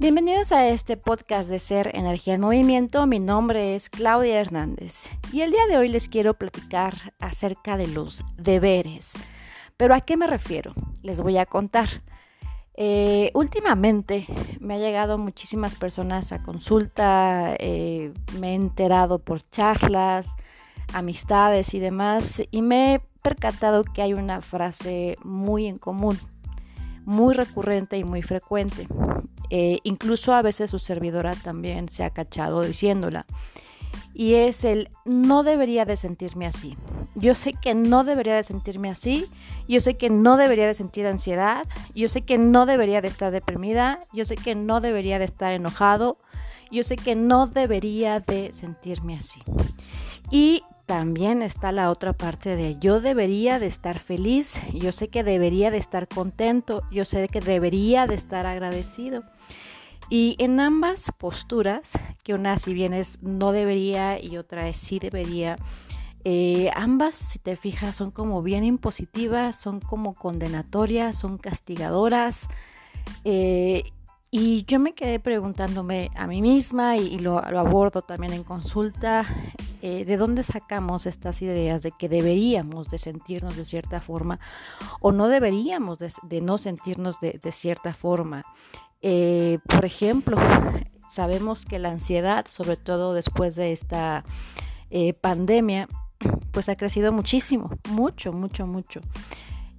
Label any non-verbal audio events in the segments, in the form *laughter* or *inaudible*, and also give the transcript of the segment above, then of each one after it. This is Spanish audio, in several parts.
Bienvenidos a este podcast de Ser Energía en Movimiento. Mi nombre es Claudia Hernández y el día de hoy les quiero platicar acerca de los deberes. Pero ¿a qué me refiero? Les voy a contar. Eh, últimamente me ha llegado muchísimas personas a consulta, eh, me he enterado por charlas, amistades y demás y me he percatado que hay una frase muy en común, muy recurrente y muy frecuente. Eh, incluso a veces su servidora también se ha cachado diciéndola. Y es el no debería de sentirme así. Yo sé que no debería de sentirme así. Yo sé que no debería de sentir ansiedad. Yo sé que no debería de estar deprimida. Yo sé que no debería de estar enojado. Yo sé que no debería de sentirme así. Y también está la otra parte de yo debería de estar feliz, yo sé que debería de estar contento, yo sé que debería de estar agradecido. Y en ambas posturas, que una si bien es no debería y otra es sí debería, eh, ambas, si te fijas, son como bien impositivas, son como condenatorias, son castigadoras. Eh, y yo me quedé preguntándome a mí misma y, lo, abordo también en consulta, eh, ¿de dónde sacamos estas ideas de que deberíamos de sentirnos de cierta forma o no deberíamos de, no sentirnos de, cierta forma? Eh, por ejemplo, sabemos que la ansiedad, sobre todo después de esta eh, pandemia, pues ha crecido muchísimo, mucho, mucho, mucho.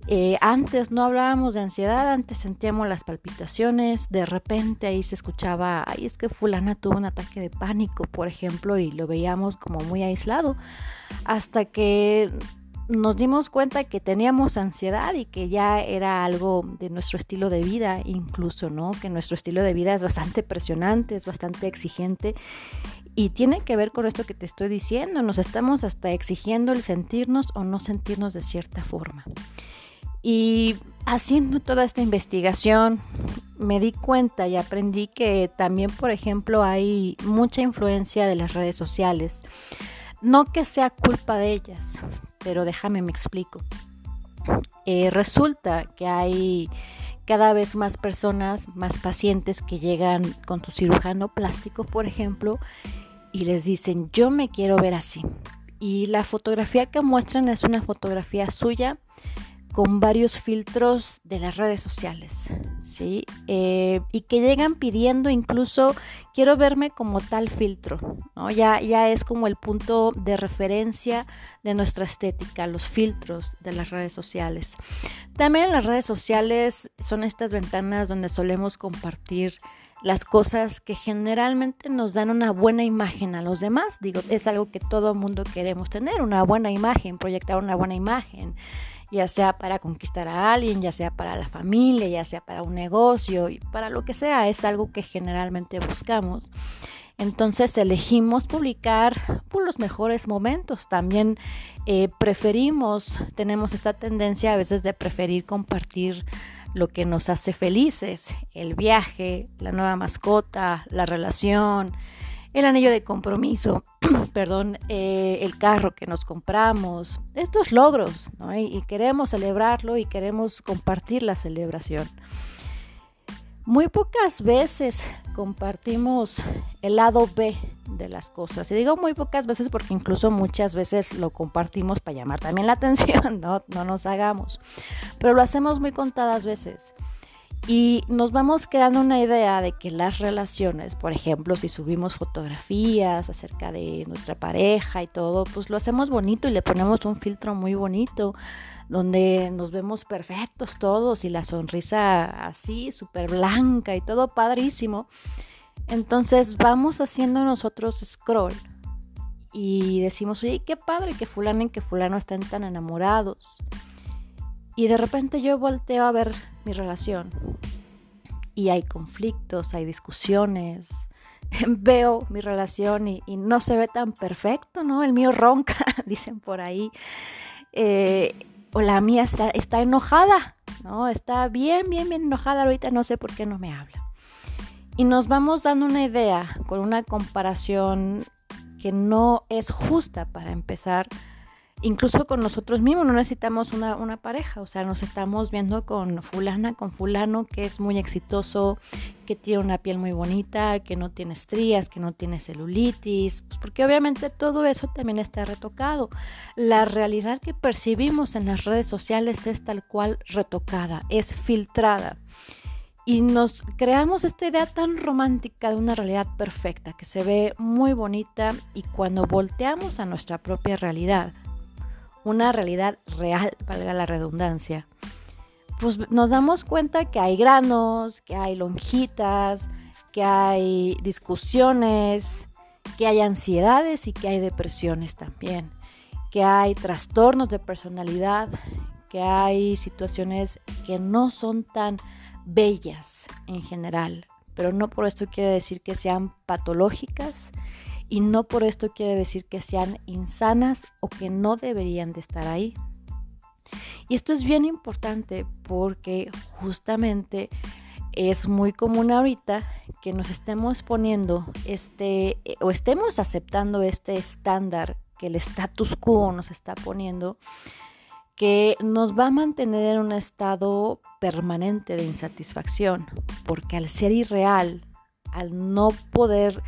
Eh, antes no hablábamos de ansiedad, antes sentíamos las palpitaciones, de repente ahí se escuchaba, ay, es que fulana tuvo un ataque de pánico, por ejemplo, y lo veíamos como muy aislado, hasta que nos dimos cuenta que teníamos ansiedad y que ya era algo de nuestro estilo de vida, incluso, ¿no? Que nuestro estilo de vida es bastante presionante, es bastante exigente y tiene que ver con esto que te estoy diciendo, nos estamos hasta exigiendo el sentirnos o no sentirnos de cierta forma. Y haciendo toda esta investigación me di cuenta y aprendí que también, por ejemplo, hay mucha influencia de las redes sociales. No que sea culpa de ellas, pero déjame me explico. Eh, resulta que hay cada vez más personas, más pacientes que llegan con su cirujano plástico, por ejemplo, y les dicen, yo me quiero ver así. Y la fotografía que muestran es una fotografía suya con varios filtros de las redes sociales, ¿sí? Eh, y que llegan pidiendo incluso, quiero verme como tal filtro, ¿no? Ya, ya es como el punto de referencia de nuestra estética, los filtros de las redes sociales. También las redes sociales son estas ventanas donde solemos compartir las cosas que generalmente nos dan una buena imagen a los demás. Digo, es algo que todo mundo queremos tener, una buena imagen, proyectar una buena imagen ya sea para conquistar a alguien, ya sea para la familia, ya sea para un negocio, y para lo que sea, es algo que generalmente buscamos. Entonces elegimos publicar por los mejores momentos. También eh, preferimos, tenemos esta tendencia a veces de preferir compartir lo que nos hace felices, el viaje, la nueva mascota, la relación, el anillo de compromiso, *clears throat* perdón, eh, el carro que nos compramos, estos logros, ¿no? y, queremos celebrarlo y queremos compartir la celebración. Muy pocas veces compartimos el lado B de las cosas. Y digo muy pocas veces porque incluso muchas veces lo compartimos para llamar también la *laughs* atención, no, no nos hagamos. Pero lo hacemos muy contadas veces. Y nos vamos creando una idea de que las relaciones, por ejemplo, si subimos fotografías acerca de nuestra pareja y todo, pues lo hacemos bonito y le ponemos un filtro muy bonito, donde nos vemos perfectos todos y la sonrisa así, súper blanca y todo padrísimo. Entonces vamos haciendo nosotros scroll y decimos, oye, qué padre que fulano y que fulano estén tan enamorados. Y de repente yo volteo a ver mi relación y hay conflictos, hay discusiones. *laughs* Veo mi relación y, no se ve tan perfecto, ¿no? El mío ronca, *laughs* dicen por ahí. Eh, o la mía está, está, enojada, ¿no? Está bien, bien, bien enojada ahorita, no sé por qué no me habla. Y nos vamos dando una idea con una comparación que no es justa para empezar incluso con nosotros mismos, no necesitamos una, pareja, o sea, nos estamos viendo con fulana, con fulano que es muy exitoso, que tiene una piel muy bonita, que no tiene estrías, que no tiene celulitis, pues porque obviamente todo eso también está retocado. La realidad que percibimos en las redes sociales es tal cual retocada, es filtrada. Y nos creamos esta idea tan romántica de una realidad perfecta, que se ve muy bonita y cuando volteamos a nuestra propia realidad, una realidad real, valga la redundancia, pues nos damos cuenta que hay granos, que hay lonjitas, que hay discusiones, que hay ansiedades y que hay depresiones también, que hay trastornos de personalidad, que hay situaciones que no son tan bellas en general, pero no por esto quiere decir que sean patológicas y no por esto quiere decir que sean insanas o que no deberían de estar ahí. Y esto es bien importante porque justamente es muy común ahorita que nos estemos poniendo este o estemos aceptando este estándar que el status quo nos está poniendo que nos va a mantener en un estado permanente de insatisfacción, porque al ser irreal, al no poder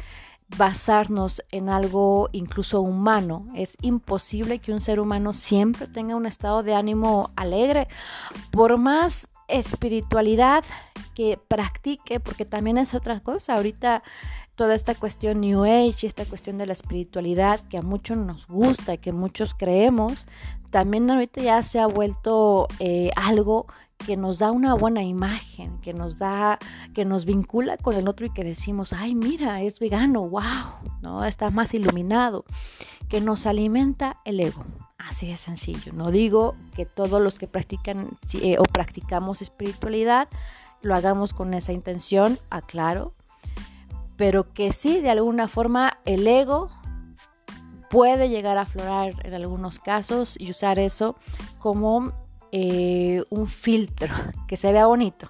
basarnos en algo incluso humano. Es imposible que un ser humano siempre tenga un estado de ánimo alegre, por más espiritualidad que practique, porque también es otra cosa. Ahorita toda esta cuestión New Age, esta cuestión de la espiritualidad que a muchos nos gusta y que muchos creemos, también ahorita ya se ha vuelto eh, algo que nos da una buena imagen, que nos da, que nos vincula con el otro y que decimos, ay, mira, es vegano, wow, ¿no? Está más iluminado, que nos alimenta el ego. Así de sencillo. No digo que todos los que practican eh, o practicamos espiritualidad lo hagamos con esa intención, aclaro, pero que sí, de alguna forma, el ego puede llegar a aflorar en algunos casos y usar eso como eh, un filtro que se vea bonito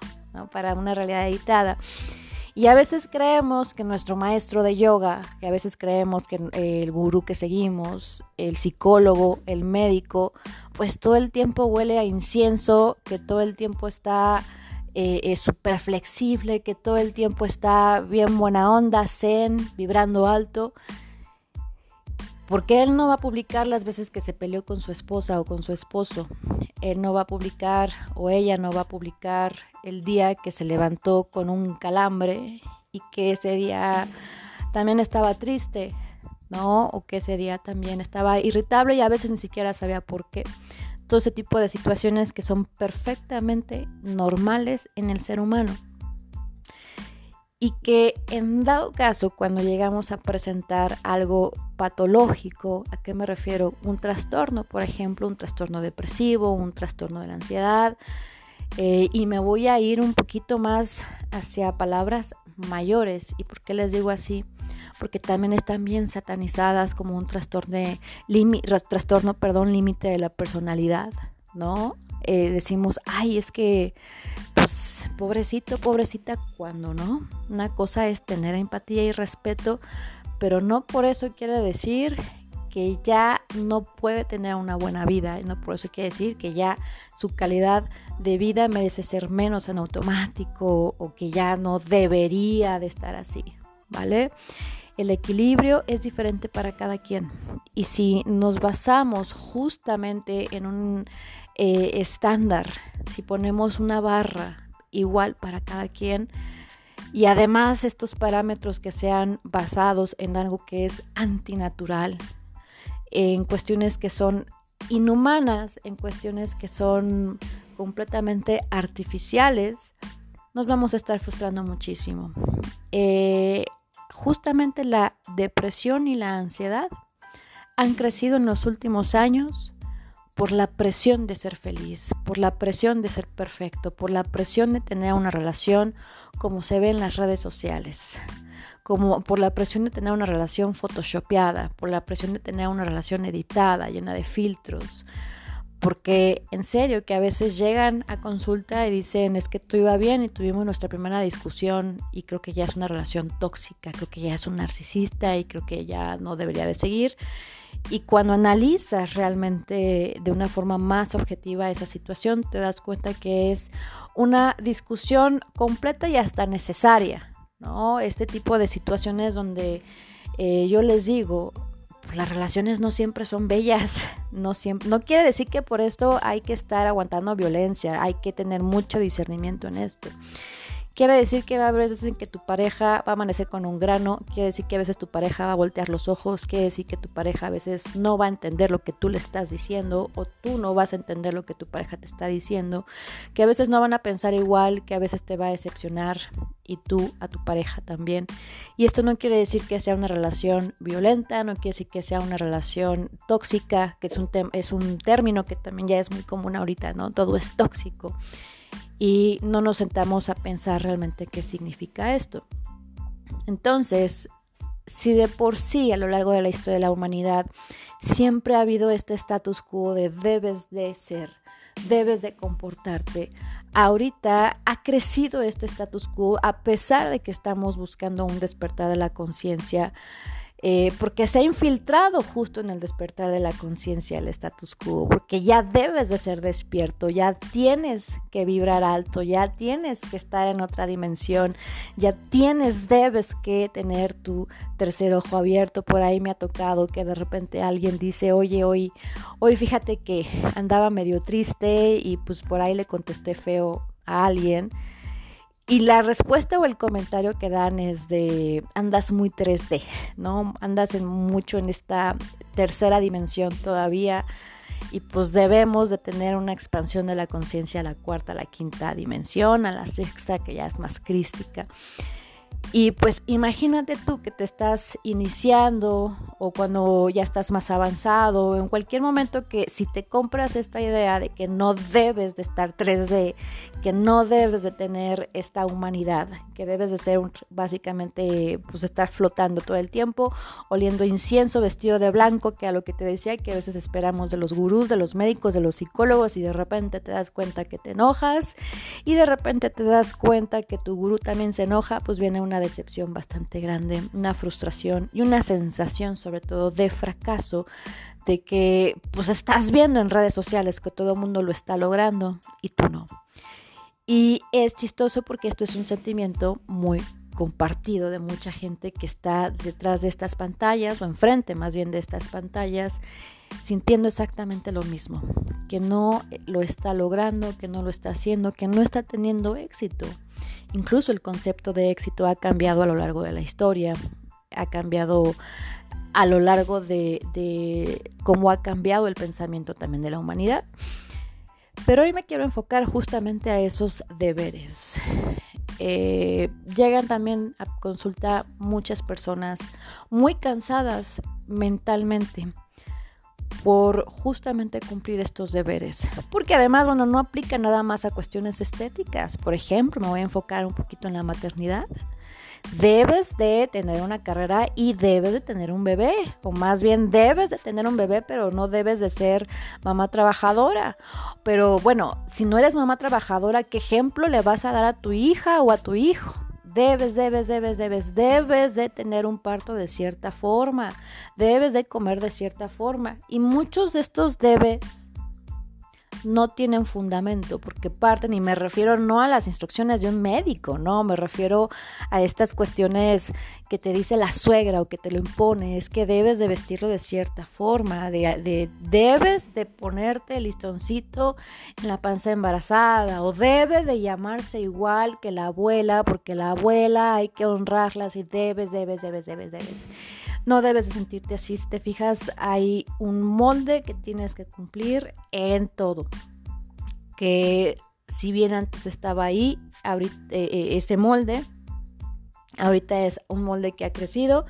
para una realidad editada. Y a veces creemos que nuestro maestro de yoga, que a veces creemos que el gurú que seguimos, el psicólogo, el médico, pues todo el tiempo huele a incienso, que todo el tiempo está eh, súper flexible, que todo el tiempo está bien buena onda, zen, vibrando alto porque él no va a publicar las veces que se peleó con su esposa o con su esposo. Él no va a publicar o ella no va a publicar el día que se levantó con un calambre y que ese día también estaba triste, ¿no? O que ese día también estaba irritable y a veces ni siquiera sabía por qué. Todo ese tipo de situaciones que son perfectamente normales en el ser humano y que en dado caso cuando llegamos a presentar algo patológico, ¿a qué me refiero? Un trastorno, por ejemplo, un trastorno depresivo, un trastorno de la ansiedad, eh, y me voy a ir un poquito más hacia palabras mayores. ¿Y por qué les digo así? Porque también están bien satanizadas como un trastorno, de trastorno perdón, límite de la personalidad, ¿no? Eh, decimos, ay, es que, pues, pobrecito, pobrecita, cuando no. Una cosa es tener empatía y respeto, pero no por eso quiere decir que ya no puede tener una buena vida, no por eso quiere decir que ya su calidad de vida merece ser menos en automático o que ya no debería de estar así, ¿vale? El equilibrio es diferente para cada quien y si nos basamos justamente en un eh, estándar, si ponemos una barra igual para cada quien. Y además estos parámetros que sean basados en algo que es antinatural, en cuestiones que son inhumanas, en cuestiones que son completamente artificiales, nos vamos a estar frustrando muchísimo. Eh, justamente la depresión y la ansiedad han crecido en los últimos años por la presión de ser feliz, por la presión de ser perfecto, por la presión de tener una relación como se ve en las redes sociales, como por la presión de tener una relación photoshopeada, por la presión de tener una relación editada, llena de filtros, porque en serio que a veces llegan a consulta y dicen es que todo iba bien y tuvimos nuestra primera discusión y creo que ya es una relación tóxica, creo que ya es un narcisista y creo que ya no debería de seguir. Y cuando analizas realmente de una forma más objetiva esa situación, te das cuenta que es una discusión completa y hasta necesaria, ¿no? Este tipo de situaciones donde eh, yo les digo, las relaciones no siempre son bellas, *laughs* no siempre, no quiere decir que por esto hay que estar aguantando violencia, hay que tener mucho discernimiento en esto. Quiere decir que va a haber veces en que tu pareja va a amanecer con un grano, quiere decir que a veces tu pareja va a voltear los ojos, quiere decir que tu pareja a veces no va a entender lo que tú le estás diciendo o tú no vas a entender lo que tu pareja te está diciendo, que a veces no van a pensar igual, que a veces te va a decepcionar y tú a tu pareja también. Y esto no quiere decir que sea una relación violenta, no quiere decir que sea una relación tóxica, que es un, es un término que también ya es muy común ahorita, ¿no? Todo es tóxico y no nos sentamos a pensar realmente qué significa esto. Entonces, si de por sí a lo largo de la historia de la humanidad siempre ha habido este status quo de debes de ser, debes de comportarte, ahorita ha crecido este status quo a pesar de que estamos buscando un despertar de la conciencia eh, porque se ha infiltrado justo en el despertar de la conciencia el status quo, porque ya debes de ser despierto, ya tienes que vibrar alto, ya tienes que estar en otra dimensión, ya tienes, debes que tener tu tercer ojo abierto. Por ahí me ha tocado que de repente alguien dice, oye, hoy, hoy fíjate que andaba medio triste y pues por ahí le contesté feo a alguien. Y la respuesta o el comentario que dan es de andas muy 3D, ¿no? Andas en mucho en esta tercera dimensión todavía y pues debemos de tener una expansión de la conciencia a la cuarta, a la quinta dimensión, a la sexta que ya es más crística. Y pues imagínate tú que te estás iniciando o cuando ya estás más avanzado, en cualquier momento que si te compras esta idea de que no debes de estar 3D, que no debes de tener esta humanidad, que debes de ser básicamente pues estar flotando todo el tiempo, oliendo incienso, vestido de blanco, que a lo que te decía que a veces esperamos de los gurús, de los médicos, de los psicólogos y de repente te das cuenta que te enojas y de repente te das cuenta que tu gurú también se enoja, pues viene una decepción bastante grande, una frustración y una sensación sobre todo de fracaso de que pues estás viendo en redes sociales que todo el mundo lo está logrando y tú no. Y es chistoso porque esto es un sentimiento muy compartido de mucha gente que está detrás de estas pantallas o enfrente más bien de estas pantallas sintiendo exactamente lo mismo, que no lo está logrando, que no lo está haciendo, que no está teniendo éxito. Incluso el concepto de éxito ha cambiado a lo largo de la historia, ha cambiado a lo largo de, cómo ha cambiado el pensamiento también de la humanidad. Pero hoy me quiero enfocar justamente a esos deberes. Eh, llegan también a consulta muchas personas muy cansadas mentalmente por justamente cumplir estos deberes. Porque además, bueno, no aplica nada más a cuestiones estéticas. Por ejemplo, me voy a enfocar un poquito en la maternidad. Debes de tener una carrera y debes de tener un bebé, o más bien debes de tener un bebé, pero no debes de ser mamá trabajadora. Pero bueno, si no eres mamá trabajadora, ¿qué ejemplo le vas a dar a tu hija o a tu hijo? Debes, debes, debes, debes, debes de tener un parto de cierta forma, debes de comer de cierta forma. Y muchos de estos debes no tienen fundamento porque parten, y me refiero no a las instrucciones de un médico, no, me refiero a estas cuestiones que te dice la suegra o que te lo impone, es que debes de vestirlo de cierta forma, de, debes de ponerte el listoncito en la panza embarazada o debe de llamarse igual que la abuela porque la abuela hay que honrarla y debes, debes, debes, debes, debes. No debes de sentirte así, si te fijas, hay un molde que tienes que cumplir en todo. Que si bien antes estaba ahí, eh, eh, ese molde, ahorita es un molde que ha crecido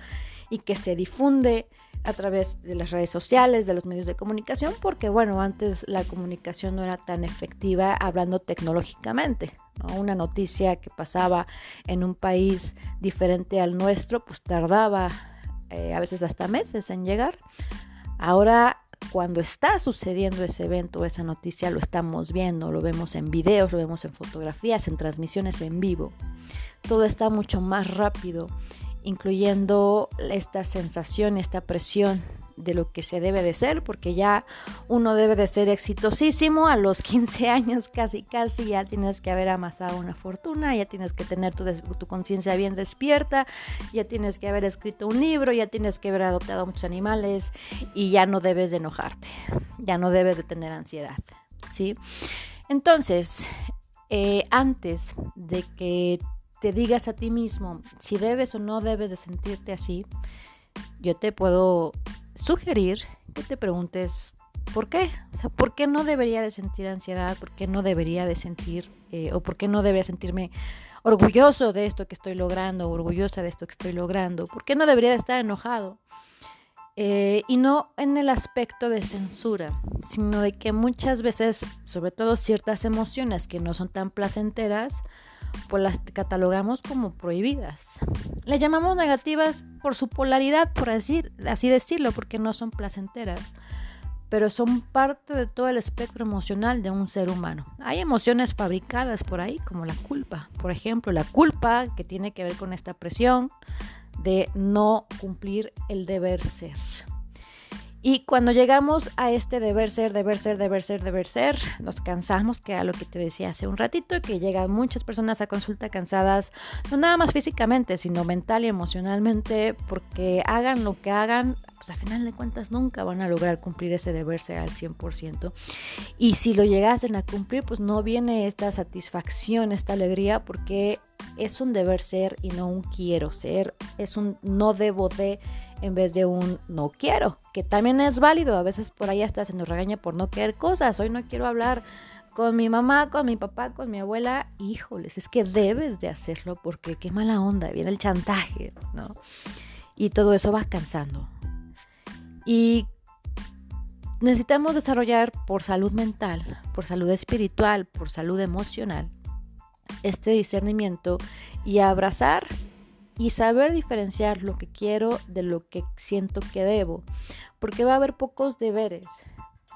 y que se difunde a través de las redes sociales, de los medios de comunicación, porque bueno, antes la comunicación no era tan efectiva hablando tecnológicamente. Una noticia que pasaba en un país diferente al nuestro, pues tardaba eh, a veces hasta meses en llegar. Ahora cuando está sucediendo ese evento, esa noticia, lo estamos viendo, lo vemos en videos, lo vemos en fotografías, en transmisiones en vivo. Todo está mucho más rápido, incluyendo esta sensación, esta presión de lo que se debe de ser, porque ya uno debe de ser exitosísimo a los *laughs* 15 años, casi, casi, ya tienes que haber amasado una fortuna, ya tienes que tener tu, tu conciencia bien despierta, ya tienes que haber escrito un libro, ya tienes que haber adoptado muchos animales y ya no debes de enojarte, ya no debes de tener ansiedad, ¿sí? Entonces, eh, antes de que te digas a ti mismo si debes o no debes de sentirte así, yo te puedo sugerir que te preguntes por qué. O sea, ¿por qué no debería de sentir ansiedad? ¿Por qué no debería de sentir eh, o por qué no debería sentirme orgulloso de esto que estoy logrando, orgullosa de esto que estoy logrando? ¿Por qué no debería de estar enojado? Eh, y no en el aspecto de censura, sino de que muchas veces, sobre todo ciertas emociones que no son tan placenteras, pues las catalogamos como prohibidas. Le llamamos negativas por su polaridad, por así decirlo, porque no son placenteras, pero son parte de todo el espectro emocional de un ser humano. Hay emociones fabricadas por ahí, como la culpa, por ejemplo, la culpa que tiene que ver con esta presión de no cumplir el deber ser. Y cuando llegamos a este deber ser, deber ser, deber ser, deber ser, nos cansamos, que era lo que te decía hace un ratito, que llegan muchas personas a consulta cansadas, no nada más físicamente, sino mental y emocionalmente, porque hagan lo que hagan, pues a final de cuentas nunca van a lograr cumplir ese deber ser al 100%. Y si lo llegasen a cumplir, pues no viene esta satisfacción, esta alegría, porque es un deber ser y no un quiero ser, es un no debo de en vez de un no quiero, que también es válido. A veces por ahí hasta se nos regaña por no querer cosas. Hoy no quiero hablar con mi mamá, con mi papá, con mi abuela. Híjoles, es que debes de hacerlo porque qué mala onda, viene el chantaje, ¿no? Y todo eso va cansando. Y necesitamos desarrollar por salud mental, por salud espiritual, por salud emocional, este discernimiento y abrazar y saber diferenciar lo que quiero de lo que siento que debo, porque va a haber pocos deberes,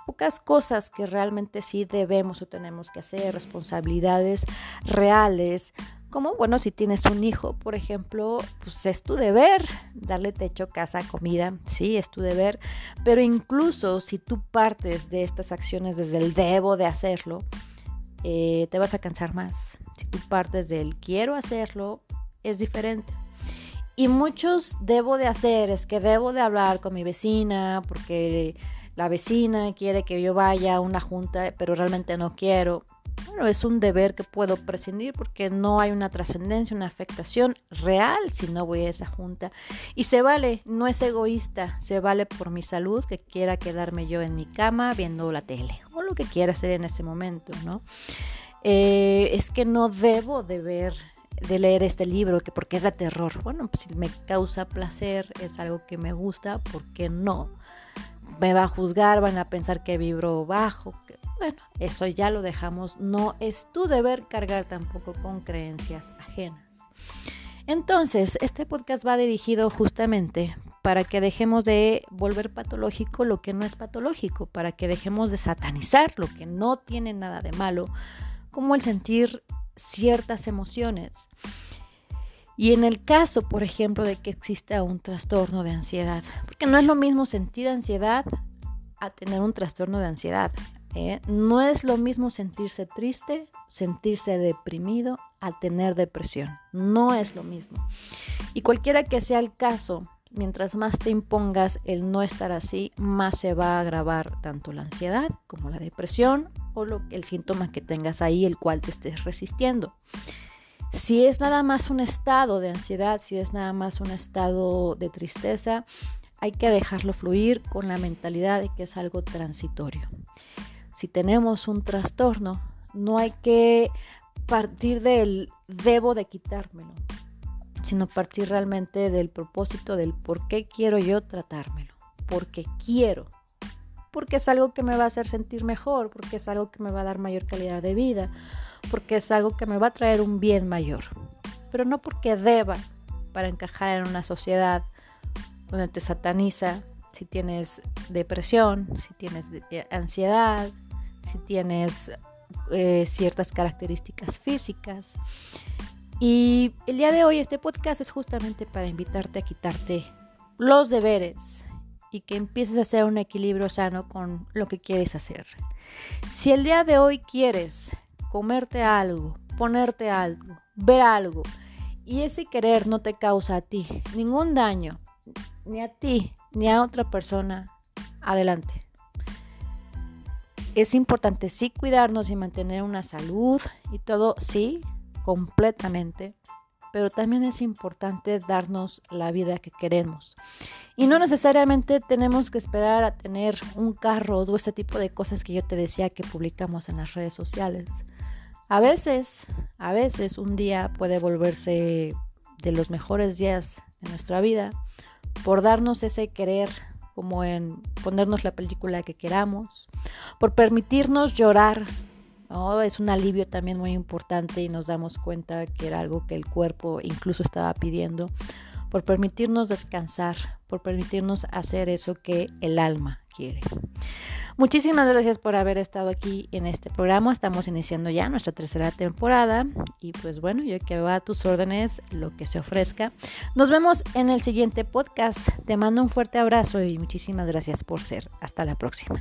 pocas cosas que realmente sí debemos o tenemos que hacer, responsabilidades reales, como bueno, si tienes un hijo, por ejemplo, pues es tu deber darle techo, casa, comida, sí, es tu deber, pero incluso si tú partes de estas acciones desde el debo de hacerlo, eh, te vas a cansar más. Si tú partes del quiero hacerlo, es diferente. Y muchos debo de hacer, es que debo de hablar con mi vecina porque la vecina quiere que yo vaya a una junta, pero realmente no quiero. Bueno, es un deber que puedo prescindir porque no hay una trascendencia, una afectación real si no voy a esa junta. Y se vale, no es egoísta, se vale por mi salud que quiera quedarme yo en mi cama viendo la tele o lo que quiera hacer en ese momento, ¿no? Eh, es que no debo de ver de leer este libro, que porque es de terror. Bueno, pues si me causa placer, es algo que me gusta, ¿por qué no? Me va a juzgar, van a pensar que vibro bajo. Bueno, eso ya lo dejamos. No es tu deber cargar tampoco con creencias ajenas. Entonces, este podcast va dirigido justamente para que dejemos de volver patológico lo que no es patológico, para que dejemos de satanizar lo que no tiene nada de malo, como el sentir ciertas emociones. Y en el caso, por ejemplo, de que exista un trastorno de ansiedad, porque no es lo mismo sentir ansiedad a tener un trastorno de ansiedad. ¿eh? No es lo mismo sentirse triste, sentirse deprimido, a tener depresión. No es lo mismo. Y cualquiera que sea el caso, mientras más te impongas el no estar así, más se va a agravar tanto la ansiedad como la depresión o lo, el síntoma que tengas ahí, el cual te estés resistiendo. Si es nada más un estado de ansiedad, si es nada más un estado de tristeza, hay que dejarlo fluir con la mentalidad de que es algo transitorio. Si tenemos un trastorno, no hay que partir del debo de quitármelo sino partir realmente del propósito del por qué quiero yo tratármelo, porque quiero, porque es algo que me va a hacer sentir mejor, porque es algo que me va a dar mayor calidad de vida, porque es algo que me va a traer un bien mayor, pero no porque deba para encajar en una sociedad donde te sataniza si tienes depresión, si tienes eh, ansiedad, si tienes eh, ciertas características físicas. Y el día de hoy este podcast es justamente para invitarte a quitarte los deberes y que empieces a hacer un equilibrio sano con lo que quieres hacer. Si el día de hoy quieres comerte algo, ponerte algo, ver algo, y ese querer no te causa a ti ningún daño, ni a ti, ni a otra persona, adelante. Es importante sí cuidarnos y mantener una salud y todo, sí, completamente, pero también es importante darnos la vida que queremos. Y no necesariamente tenemos que esperar a tener un carro o este tipo de cosas que yo te decía que publicamos en las redes sociales. A veces, a veces un día puede volverse de los mejores días de nuestra vida por darnos ese querer como en ponernos la película que queramos, por permitirnos llorar. Es un alivio también muy importante y nos damos cuenta que era algo que el cuerpo incluso estaba pidiendo, por permitirnos descansar, por permitirnos hacer eso que el alma quiere. Muchísimas gracias por haber estado aquí en este programa. Estamos iniciando ya nuestra tercera temporada y pues bueno, yo quedo a tus órdenes lo que se ofrezca. Nos vemos en el siguiente podcast. Te mando un fuerte abrazo y muchísimas gracias por ser. Hasta la próxima.